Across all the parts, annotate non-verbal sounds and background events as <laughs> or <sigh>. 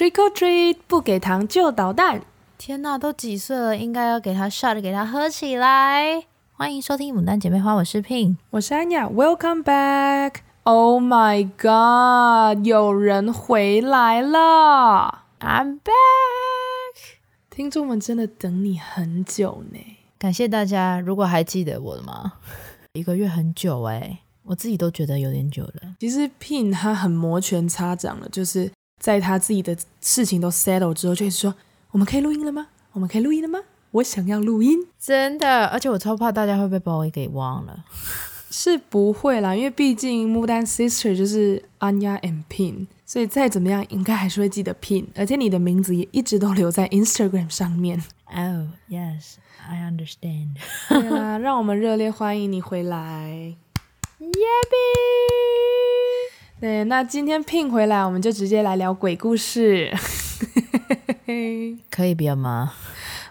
Trick or treat，不给糖就捣蛋。天哪，都几岁了，应该要给他 shot，给他喝起来。欢迎收听《牡丹姐妹花》，我是 Pin，我是安雅。Welcome back。Oh my god，有人回来了。I'm back。听众们真的等你很久呢，感谢大家。如果还记得我的吗？<laughs> 一个月很久哎，我自己都觉得有点久了。其实 Pin 他很摩拳擦掌了，就是。在他自己的事情都 settle 之后，就一直说：“我们可以录音了吗？我们可以录音了吗？我想要录音。”真的，而且我超怕大家会不会把我给忘了。<laughs> 是不会啦，因为毕竟牡丹 sister 就是 Anya and Pin，所以再怎么样应该还是会记得 Pin，而且你的名字也一直都留在 Instagram 上面。Oh yes, I understand。对啊，让我们热烈欢迎你回来，Yappy。<laughs> 对，那今天 Pin 回来，我们就直接来聊鬼故事，<laughs> 可以不要吗？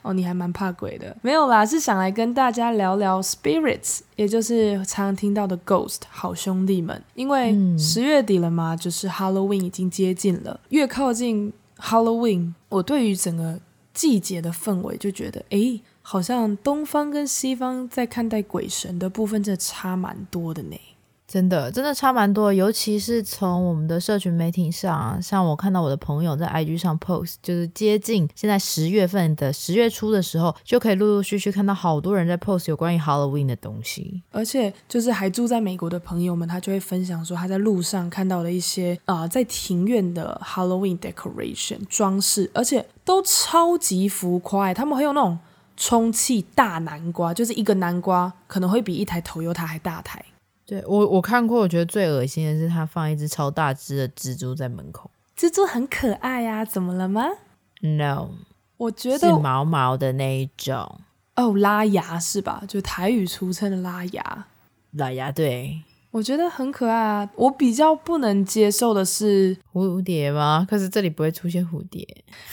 哦，你还蛮怕鬼的。没有啦，是想来跟大家聊聊 spirits，也就是常常听到的 ghost 好兄弟们。因为十月底了嘛，就是 Halloween 已经接近了，越靠近 Halloween，我对于整个季节的氛围就觉得，诶，好像东方跟西方在看待鬼神的部分，真的差蛮多的呢。真的，真的差蛮多，尤其是从我们的社群媒体上啊，像我看到我的朋友在 IG 上 post，就是接近现在十月份的十月初的时候，就可以陆陆续续看到好多人在 post 有关于 Halloween 的东西，而且就是还住在美国的朋友们，他就会分享说他在路上看到了一些啊、在庭院的 Halloween decoration 装饰，而且都超级浮夸，他们会有那种充气大南瓜，就是一个南瓜可能会比一台 Toyota 还大台。对我我看过，我觉得最恶心的是他放一只超大只的蜘蛛在门口。蜘蛛很可爱呀、啊，怎么了吗？No，我觉得是毛毛的那一种。哦，拉牙是吧？就台语俗称的拉牙。拉牙对，我觉得很可爱啊。我比较不能接受的是蝴蝶吗？可是这里不会出现蝴蝶。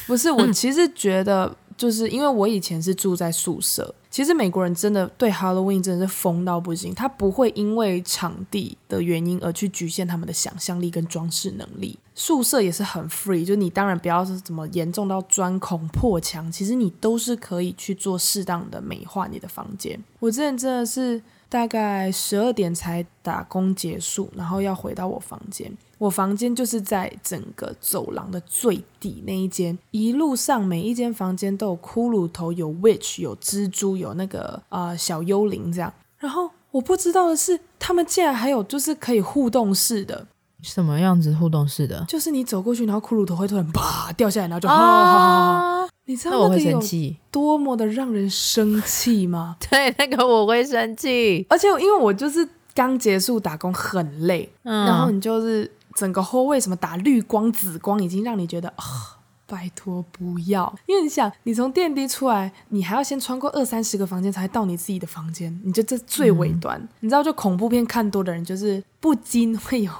不是，我其实觉得。就是因为我以前是住在宿舍，其实美国人真的对 Halloween 真的是疯到不行，他不会因为场地的原因而去局限他们的想象力跟装饰能力。宿舍也是很 free，就你当然不要是怎么严重到钻孔破墙，其实你都是可以去做适当的美化你的房间。我之前真的是。大概十二点才打工结束，然后要回到我房间。我房间就是在整个走廊的最底那一间，一路上每一间房间都有骷髅头、有 witch、有蜘蛛、有那个呃小幽灵这样。然后我不知道的是，他们竟然还有就是可以互动式的。什么样子互动式的？就是你走过去，然后骷髅头会突然啪掉下来，然后就哈哈哈哈。你知道那个有多么的让人生气吗？<laughs> 对，那个我会生气。而且因为我就是刚结束打工，很累，嗯、然后你就是整个后为什么打绿光、紫光，已经让你觉得啊、哦，拜托不要。因为你想，你从电梯出来，你还要先穿过二三十个房间才到你自己的房间，你就这最尾端。嗯、你知道，就恐怖片看多的人，就是不禁会有。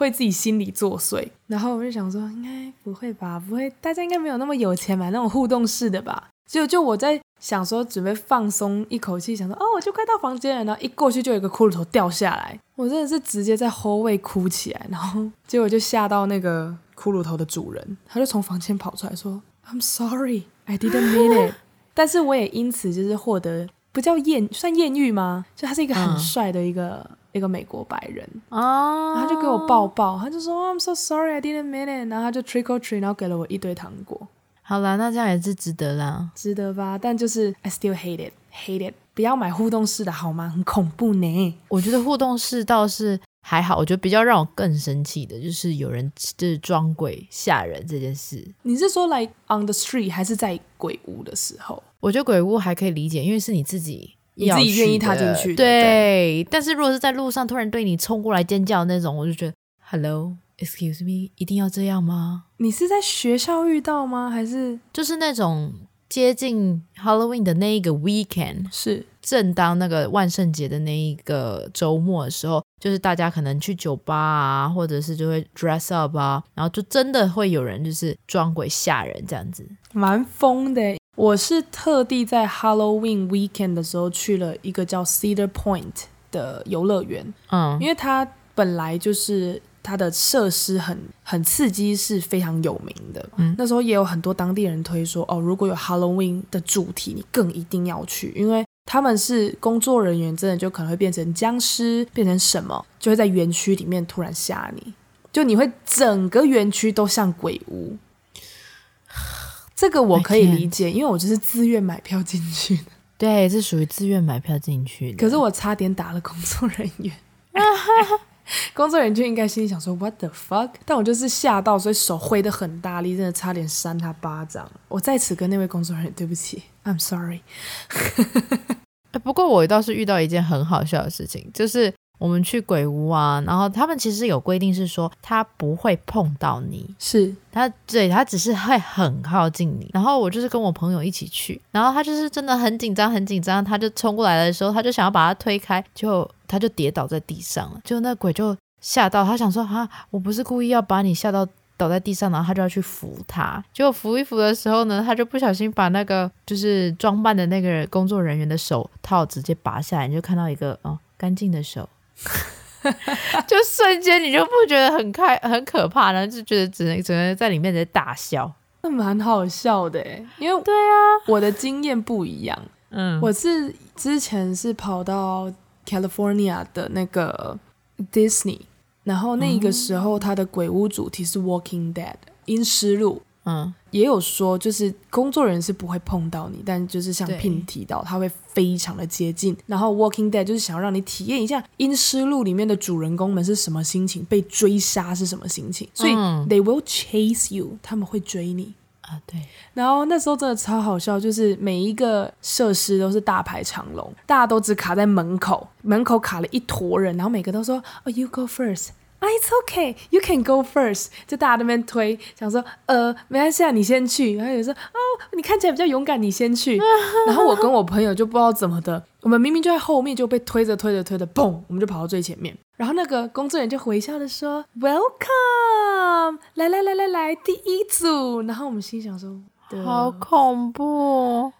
会自己心里作祟，然后我就想说，应该不会吧，不会，大家应该没有那么有钱买那种互动式的吧？就就我在想说，准备放松一口气，想说，哦，我就快到房间了，然后一过去就有一个骷髅头掉下来，我真的是直接在后位哭起来，然后结果就吓到那个骷髅头的主人，他就从房间跑出来说，I'm sorry, I didn't mean it。<laughs> 但是我也因此就是获得不叫艳，算艳遇吗？就他是一个很帅的一个。嗯一个美国白人啊，然后他就给我抱抱，他就说 I'm so sorry, I didn't mean it。然后他就 trick or treat，然后给了我一堆糖果。好啦，那这样也是值得啦，值得吧？但就是 I still hate it, hate it。不要买互动式的好吗？很恐怖呢。我觉得互动式倒是还好，我觉得比较让我更生气的就是有人就是装鬼吓人这件事。你是说来 on the street 还是在鬼屋的时候？我觉得鬼屋还可以理解，因为是你自己。你自己愿意踏进去，对，对。但是如果是在路上突然对你冲过来尖叫那种，我就觉得，Hello，Excuse me，一定要这样吗？你是在学校遇到吗？还是就是那种接近 Halloween 的那一个 weekend，是正当那个万圣节的那一个周末的时候，就是大家可能去酒吧啊，或者是就会 dress up 啊，然后就真的会有人就是装鬼吓人这样子，蛮疯的。我是特地在 Halloween weekend 的时候去了一个叫 Cedar Point 的游乐园，嗯，因为它本来就是它的设施很很刺激，是非常有名的。嗯，那时候也有很多当地人推说，哦，如果有 Halloween 的主题，你更一定要去，因为他们是工作人员，真的就可能会变成僵尸，变成什么，就会在园区里面突然吓你，就你会整个园区都像鬼屋。这个我可以理解，因为我就是自愿买票进去的。对，是属于自愿买票进去的。可是我差点打了工作人员。<laughs> 工作人员就应该心里想说 “What the fuck”，但我就是吓到，所以手挥得很大力，真的差点扇他巴掌。我在此跟那位工作人员对不起，I'm sorry。<laughs> 不过我倒是遇到一件很好笑的事情，就是。我们去鬼屋啊，然后他们其实有规定是说，他不会碰到你，是。他对他只是会很靠近你。然后我就是跟我朋友一起去，然后他就是真的很紧张，很紧张，他就冲过来的时候，他就想要把他推开，就他就跌倒在地上了，就那鬼就吓到，他想说啊，我不是故意要把你吓到倒在地上，然后他就要去扶他，结果扶一扶的时候呢，他就不小心把那个就是装扮的那个工作人员的手套直接拔下来，你就看到一个哦干净的手。<laughs> 就瞬间你就不觉得很开很可怕，然后就觉得只能只能在里面在大笑，那蛮好笑的，因为对啊，我的经验不一样，嗯，我是之前是跑到 California 的那个 Disney，然后那个时候它的鬼屋主题是 Walking Dead 阴尸路。嗯，也有说，就是工作人员是不会碰到你，但就是像 Pin 提到，他会非常的接近。然后 Walking Dead 就是想要让你体验一下《阴尸路》里面的主人公们是什么心情，被追杀是什么心情。所以 They will chase you，他们会追你啊。对。然后那时候真的超好笑，就是每一个设施都是大排长龙，大家都只卡在门口，门口卡了一坨人，然后每个都说：“Oh, you go first。” It's okay, you can go first。就大家那边推，想说，呃，没关系啊，你先去。然后有人说，哦，你看起来比较勇敢，你先去。然后我跟我朋友就不知道怎么的，我们明明就在后面，就被推着推着推着，嘣，我们就跑到最前面。然后那个工作人员就微笑的说，Welcome，来来来来来，第一组。然后我们心想说，好恐怖。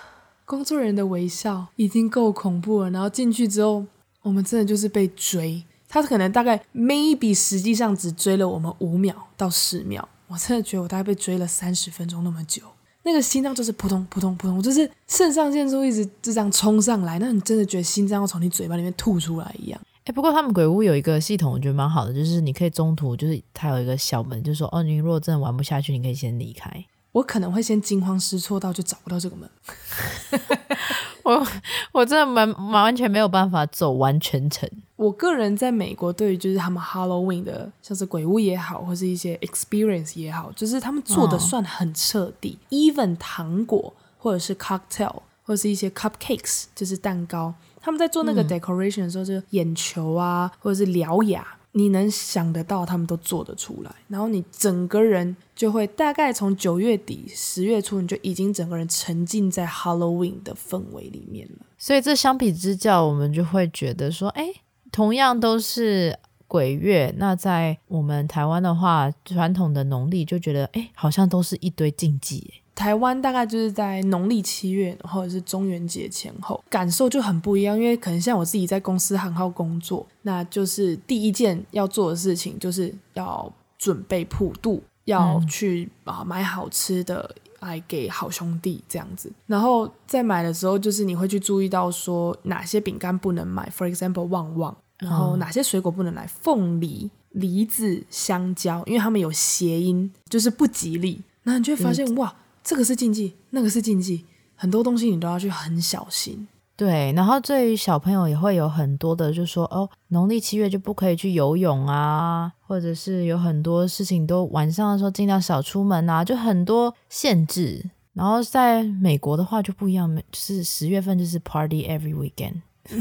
<sighs> 工作人员的微笑已经够恐怖了，然后进去之后，我们真的就是被追。他可能大概 maybe 实际上只追了我们五秒到十秒，我真的觉得我大概被追了三十分钟那么久，那个心脏就是扑通扑通扑通，就是肾上腺素一直就这样冲上来，那你真的觉得心脏要从你嘴巴里面吐出来一样。哎，不过他们鬼屋有一个系统，我觉得蛮好的，就是你可以中途就是它有一个小门，就是说哦，你如果真的玩不下去，你可以先离开。我可能会先惊慌失措到就找不到这个门，我我真的完完全没有办法走完全程。我个人在美国对于就是他们 Halloween 的，像是鬼屋也好，或是一些 experience 也好，就是他们做的算很彻底。哦、Even 糖果或者是 cocktail 或者是一些 cupcakes，就是蛋糕，他们在做那个 decoration 的时候，就眼球啊，或者是獠牙。你能想得到，他们都做得出来，然后你整个人就会大概从九月底十月初，你就已经整个人沉浸在 Halloween 的氛围里面了。所以这相比之下，我们就会觉得说，哎，同样都是鬼月，那在我们台湾的话，传统的农历就觉得，哎，好像都是一堆禁忌。台湾大概就是在农历七月或者是中元节前后，感受就很不一样。因为可能像我自己在公司行号工作，那就是第一件要做的事情就是要准备普渡，要去啊买好吃的来给好兄弟这样子。然后在买的时候，就是你会去注意到说哪些饼干不能买，for example 旺旺，然后哪些水果不能买，凤梨、梨子、香蕉，因为他们有谐音，就是不吉利。那你就会发现哇。这个是禁忌，那个是禁忌，很多东西你都要去很小心。对，然后对于小朋友也会有很多的，就说哦，农历七月就不可以去游泳啊，或者是有很多事情都晚上的时候尽量少出门啊，就很多限制。然后在美国的话就不一样，就是十月份就是 party every weekend。<laughs>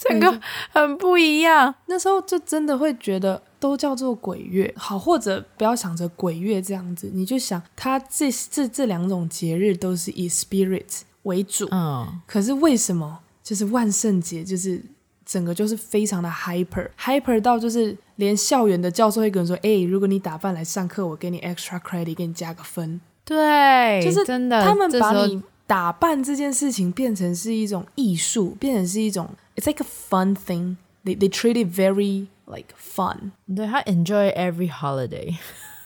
整个很不一样，那时候就真的会觉得都叫做鬼月好，或者不要想着鬼月这样子，你就想它这这这两种节日都是以 spirit 为主，嗯，可是为什么就是万圣节就是整个就是非常的 hyper hyper 到就是连校园的教授会跟人说，哎、欸，如果你打扮来上课，我给你 extra credit，给你加个分，对，就是真的，他们把你打扮这件事情变成是一种艺术，变成是一种。It's like a fun thing. They they treat it very like fun。对，他 enjoy every holiday。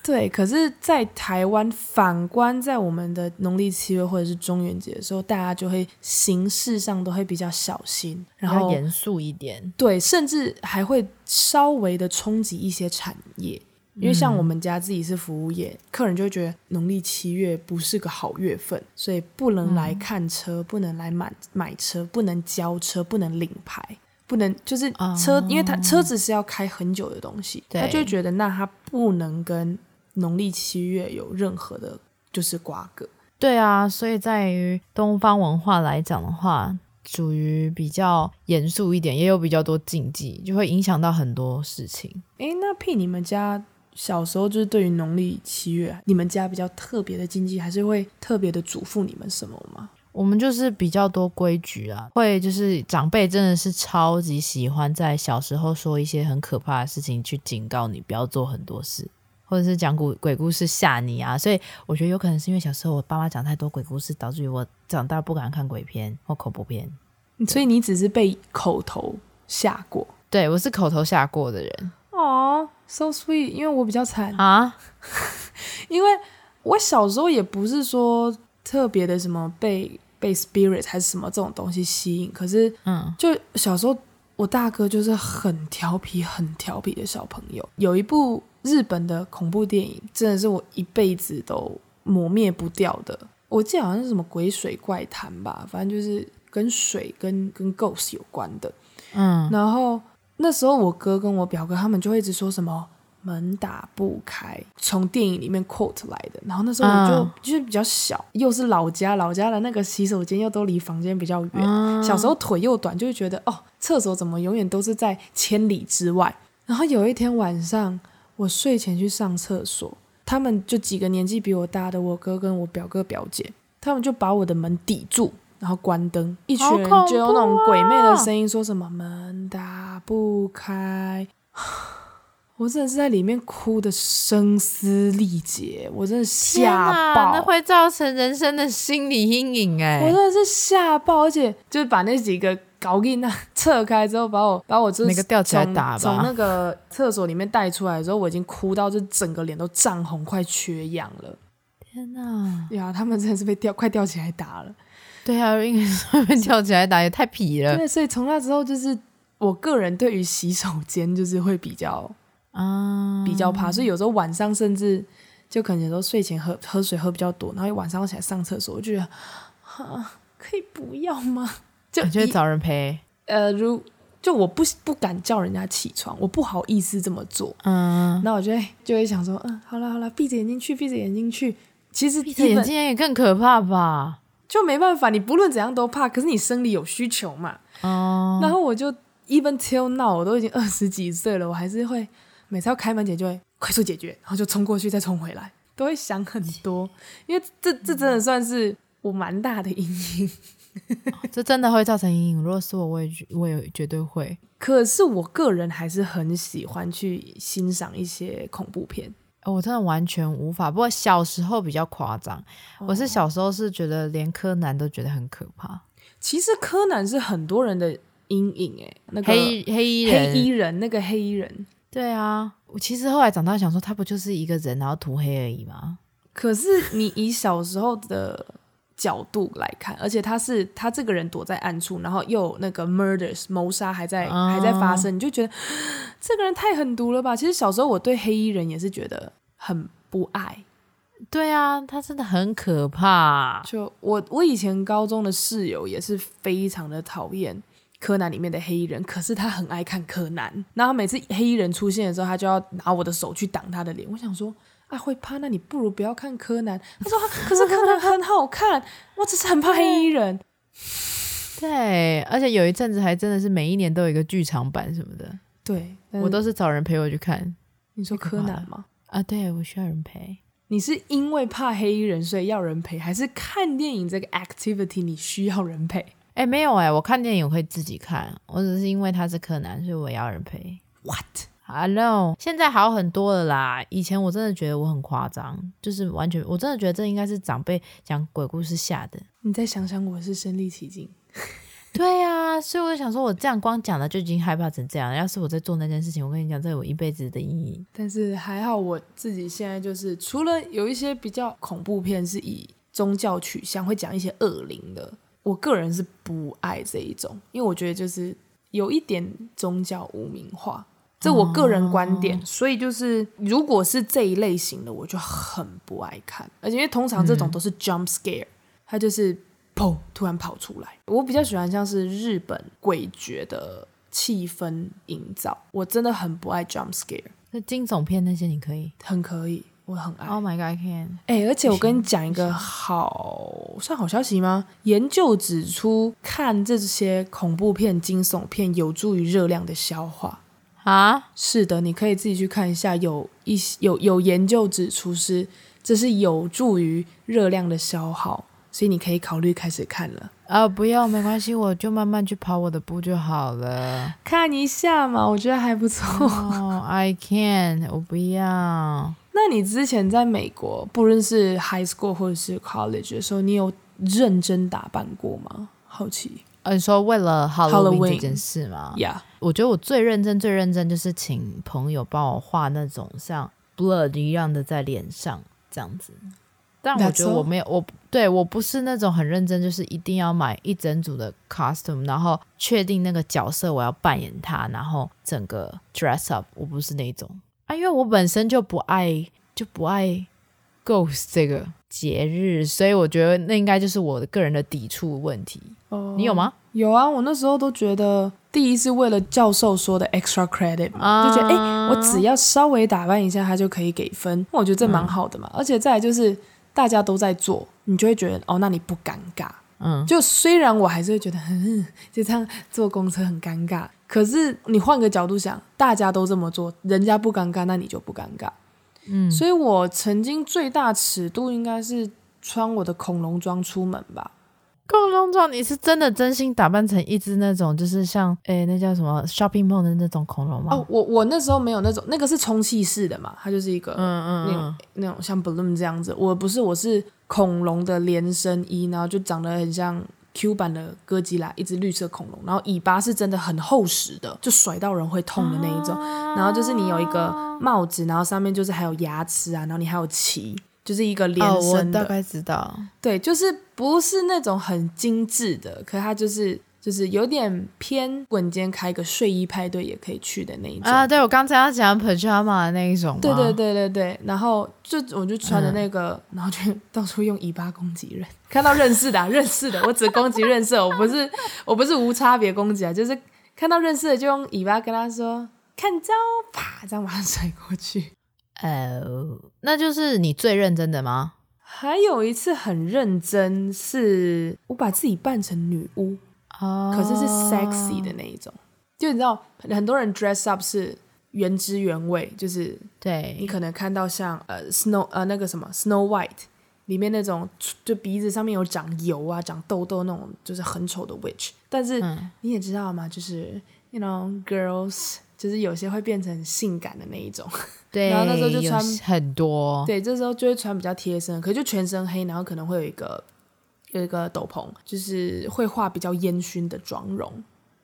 对，可是，在台湾，反观在我们的农历七月或者是中元节的时候，大家就会形式上都会比较小心，然后严肃一点。对，甚至还会稍微的冲击一些产业，因为像我们家自己是服务业，嗯、客人就会觉得农历七月不是个好月份，所以不能来看车，嗯、不能来买买车，不能交车，不能领牌，不能就是车，哦、因为他车子是要开很久的东西，他就觉得那他不能跟。农历七月有任何的，就是瓜葛。对啊，所以在于东方文化来讲的话，属于比较严肃一点，也有比较多禁忌，就会影响到很多事情。诶，那 P 你们家小时候就是对于农历七月，你们家比较特别的禁忌，还是会特别的嘱咐你们什么吗？我们就是比较多规矩啊，会就是长辈真的是超级喜欢在小时候说一些很可怕的事情，去警告你不要做很多事。或者是讲鬼鬼故事吓你啊，所以我觉得有可能是因为小时候我爸妈讲太多鬼故事，导致于我长大不敢看鬼片或恐怖片。所以你只是被口头吓过？对，我是口头吓过的人。哦，so sweet，因为我比较惨啊，<laughs> 因为我小时候也不是说特别的什么被被 spirit 还是什么这种东西吸引，可是嗯，就小时候我大哥就是很调皮、很调皮的小朋友，有一部。日本的恐怖电影真的是我一辈子都磨灭不掉的。我记得好像是什么鬼水怪谈吧，反正就是跟水跟跟 ghost 有关的。嗯，然后那时候我哥跟我表哥他们就会一直说什么门打不开，从电影里面 quote 来的。然后那时候我就、嗯、就是比较小，又是老家，老家的那个洗手间又都离房间比较远，嗯、小时候腿又短，就会觉得哦，厕所怎么永远都是在千里之外。然后有一天晚上。我睡前去上厕所，他们就几个年纪比我大的，我哥跟我表哥表姐，他们就把我的门抵住，然后关灯，一群人就用那种鬼魅的声音说什么、啊、门打不开，<sighs> 我真的是在里面哭的声嘶力竭，我真的吓爆，那会造成人生的心理阴影哎，我真的是吓爆，而且就是把那几个。搞给那 <laughs> 撤开之后，把我把我就是吊起来打吧。从那个厕所里面带出来的时候，我已经哭到就整个脸都涨红，快缺氧了。天哪！呀，他们真的是被吊快吊起来打了。<laughs> 对啊，应该是被吊起来打也太皮了。对，所以从那之后，就是我个人对于洗手间就是会比较啊比较怕，所以有时候晚上甚至就可能有时候睡前喝喝水喝比较多，然后晚上起来上厕所，我觉得啊，可以不要吗？<laughs> 就你就会找人陪，呃，如就我不不敢叫人家起床，我不好意思这么做，嗯，那我就会就会想说，嗯，好了好了，闭着眼睛去，闭着眼睛去。其实闭着眼睛也更可怕吧？就没办法，你不论怎样都怕，可是你生理有需求嘛，哦、嗯。然后我就 even till now，我都已经二十几岁了，我还是会每次要开门前就会快速解决，然后就冲过去再冲回来，都会想很多，因为这这真的算是我蛮大的阴影。这真的会造成阴影。如果是我，我也我也绝对会。可是我个人还是很喜欢去欣赏一些恐怖片。我真的完全无法。不过小时候比较夸张，我是小时候是觉得连柯南都觉得很可怕。其实柯南是很多人的阴影诶，那个黑黑衣人，黑衣人那个黑衣人。对啊，我其实后来长大想说，他不就是一个人然后涂黑而已吗？可是你以小时候的。角度来看，而且他是他这个人躲在暗处，然后又那个 murders 谋杀还在、oh. 还在发生，你就觉得这个人太狠毒了吧？其实小时候我对黑衣人也是觉得很不爱。对啊，他真的很可怕。就我我以前高中的室友也是非常的讨厌柯南里面的黑衣人，可是他很爱看柯南，然后每次黑衣人出现的时候，他就要拿我的手去挡他的脸。我想说。啊，会怕？那你不如不要看柯南。他说：“可是柯南很好看，我只是很怕黑衣人。”对，而且有一阵子还真的是每一年都有一个剧场版什么的。对，我都是找人陪我去看。你说柯南吗？啊，对，我需要人陪。你是因为怕黑衣人所以要人陪，还是看电影这个 activity 你需要人陪？哎，没有哎，我看电影我会自己看，我只是因为他是柯南，所以我要人陪。What？Hello，现在好很多了啦。以前我真的觉得我很夸张，就是完全，我真的觉得这应该是长辈讲鬼故事吓的。你再想想，我是身临其境。<laughs> 对呀、啊，所以我就想说，我这样光讲了就已经害怕成这样。要是我在做那件事情，我跟你讲，这有我一辈子的阴影。但是还好，我自己现在就是除了有一些比较恐怖片是以宗教取向，会讲一些恶灵的，我个人是不爱这一种，因为我觉得就是有一点宗教污名化。这我个人观点，哦、所以就是如果是这一类型的，我就很不爱看，而且因为通常这种都是 jump scare，、嗯、它就是砰突然跑出来。我比较喜欢像是日本诡谲的气氛营造，我真的很不爱 jump scare。那惊悚片那些你可以，很可以，我很爱。Oh my god，I can！哎、欸，而且我跟你讲一个好算好消息吗？研究指出，看这些恐怖片、惊悚片有助于热量的消化。啊，是的，你可以自己去看一下，有一些有有研究指出是这是有助于热量的消耗，所以你可以考虑开始看了。啊，不要，没关系，我就慢慢去跑我的步就好了。看一下嘛，我觉得还不错。Oh, I can，我不要。那你之前在美国，不论是 high school 或者是 college 的时候，你有认真打扮过吗？好奇。呃，你说为了 Halloween 这件事吗？Yeah，我觉得我最认真、最认真就是请朋友帮我画那种像 blood 一样的在脸上这样子。但我觉得我没有，我对我不是那种很认真，就是一定要买一整组的 costume，然后确定那个角色我要扮演他，然后整个 dress up。我不是那种啊，因为我本身就不爱，就不爱 ghost 这个节日，所以我觉得那应该就是我的个人的抵触问题。哦，你有吗？有啊，我那时候都觉得，第一是为了教授说的 extra credit 嘛，就觉得哎、欸，我只要稍微打扮一下，他就可以给分。我觉得这蛮好的嘛，嗯、而且再来就是大家都在做，你就会觉得哦，那你不尴尬。嗯，就虽然我还是会觉得，嗯，就这样坐公车很尴尬，可是你换个角度想，大家都这么做，人家不尴尬，那你就不尴尬。嗯，所以我曾经最大尺度应该是穿我的恐龙装出门吧。恐龙装，你是真的真心打扮成一只那种，就是像诶、欸，那叫什么 shopping mall 的那种恐龙吗？哦，我我那时候没有那种，那个是充气式的嘛，它就是一个嗯嗯那种那种像 balloon 这样子。我不是，我是恐龙的连身衣，然后就长得很像 Q 版的哥吉拉，一只绿色恐龙，然后尾巴是真的很厚实的，就甩到人会痛的那一种。啊、然后就是你有一个帽子，然后上面就是还有牙齿啊，然后你还有鳍。就是一个连身的，哦、我大概知道，对，就是不是那种很精致的，可它就是就是有点偏滚肩，开个睡衣派对也可以去的那一种啊。对，我刚才要讲 pajama 的那一种，对对对对对。然后就我就穿的那个，嗯、然后就到处用尾巴攻击人，看到认识的、啊、认识的，我只攻击认识的，我不是我不是无差别攻击啊，就是看到认识的就用尾巴跟他说看招，啪，这样把他甩过去。呃，uh, 那就是你最认真的吗？还有一次很认真，是我把自己扮成女巫，oh. 可是是 sexy 的那一种。就你知道，很多人 dress up 是原汁原味，就是对你可能看到像呃 Snow 呃那个什么 Snow White 里面那种，就鼻子上面有长油啊、长痘痘那种，就是很丑的 witch。但是你也知道嘛，就是 you know girls。就是有些会变成性感的那一种，<laughs> 对，然后那时候就穿很多，对，这时候就会穿比较贴身，可就全身黑，然后可能会有一个有一个斗篷，就是会画比较烟熏的妆容，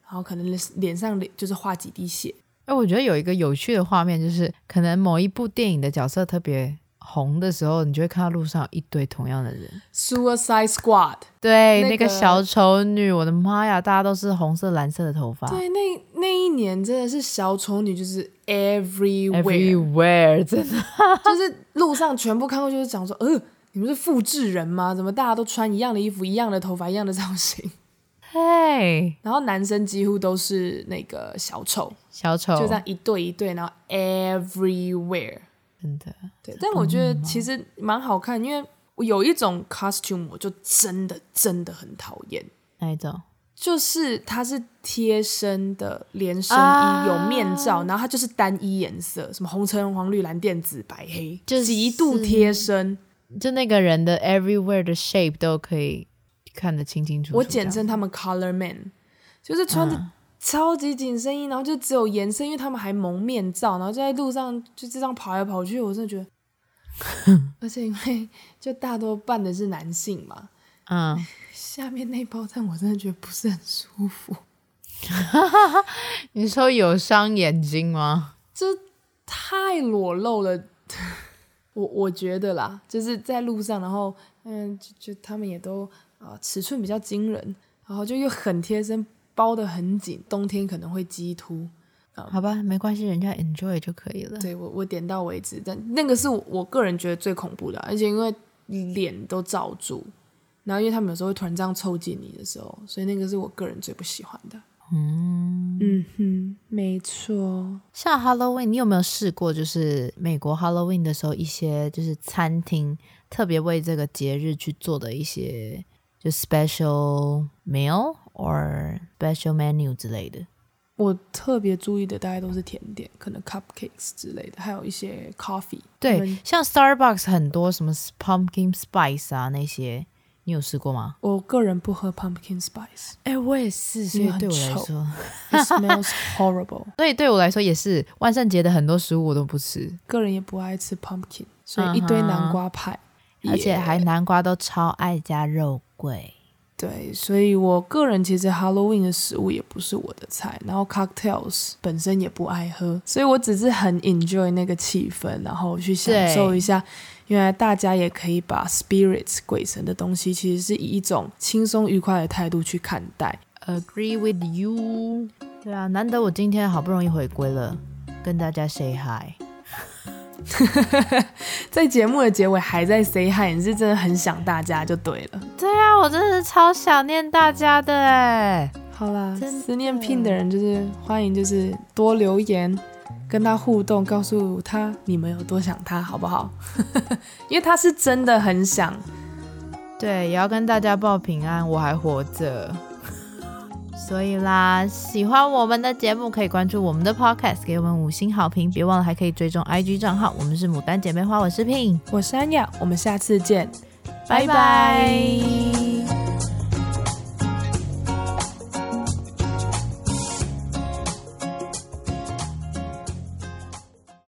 然后可能脸上脸就是画几滴血。哎，我觉得有一个有趣的画面，就是可能某一部电影的角色特别。红的时候，你就会看到路上有一堆同样的人。Suicide Squad，对，那个、那个小丑女，我的妈呀，大家都是红色、蓝色的头发。对，那那一年真的是小丑女，就是 everywhere，everywhere，真的，<laughs> 就是路上全部看过，就是讲说，呃，你们是复制人吗？怎么大家都穿一样的衣服、一样的头发、一样的造型？嘿，Hey, 然后男生几乎都是那个小丑，小丑就这样一对一对，然后 everywhere。真的，对，但我觉得其实蛮好看，因为我有一种 costume 我就真的真的很讨厌。哪一种？就是它是贴身的连身衣，啊、有面罩，然后它就是单一颜色，什么红橙黄绿蓝靛紫白黑，就是极度贴身，就那个人的 everywhere 的 shape 都可以看得清清楚楚。我简称他们 color man，就是穿着。超级紧身衣，然后就只有延伸，因为他们还蒙面罩，然后就在路上就这样跑来跑去，我真的觉得，<laughs> 而且因为就大多半的是男性嘛，嗯，下面那包蛋我真的觉得不是很舒服。<laughs> 你说有伤眼睛吗？这太裸露了，<laughs> 我我觉得啦，就是在路上，然后嗯，就就他们也都啊、呃、尺寸比较惊人，然后就又很贴身，包得很紧，冬天可能会激凸。嗯、好吧，没关系，人家 enjoy 就可以了。对我我点到为止，但那个是我我个人觉得最恐怖的，而且因为脸都罩住，然后因为他们有时候会突然这样凑近你的时候，所以那个是我个人最不喜欢的。嗯嗯哼，没错。像 Halloween，你有没有试过？就是美国 Halloween 的时候，一些就是餐厅特别为这个节日去做的一些就 special meal or special menu 之类的。我特别注意的大概都是甜点，可能 cupcakes 之类的，还有一些 coffee。对，像 Starbucks 很多什么 pumpkin spice 啊那些。你有试过吗？我个人不喝 pumpkin spice。哎、欸，我也是，所以对我来说，it smells horrible。<laughs> 所以对我来说也是，万圣节的很多食物我都不吃。个人也不爱吃 pumpkin，所以一堆南瓜派，uh -huh. 而且还南瓜都超爱加肉桂。对，所以我个人其实 Halloween 的食物也不是我的菜，然后 cocktails 本身也不爱喝，所以我只是很 enjoy 那个气氛，然后去享受一下。原来大家也可以把 spirits 鬼神的东西，其实是以一种轻松愉快的态度去看待。Agree with you。对啊，难得我今天好不容易回归了，跟大家 say hi。<laughs> 在节目的结尾还在 say hi，你是真的很想大家就对了。对啊，我真的是超想念大家的哎。好啦，思念 Pin 的人就是欢迎，就是多留言。跟他互动，告诉他你们有多想他，好不好？<laughs> 因为他是真的很想。对，也要跟大家报平安，我还活着。所以啦，喜欢我们的节目，可以关注我们的 Podcast，给我们五星好评。别忘了还可以追踪 IG 账号，我们是牡丹姐妹花，我是 Pin，我是安雅，我们下次见，拜拜。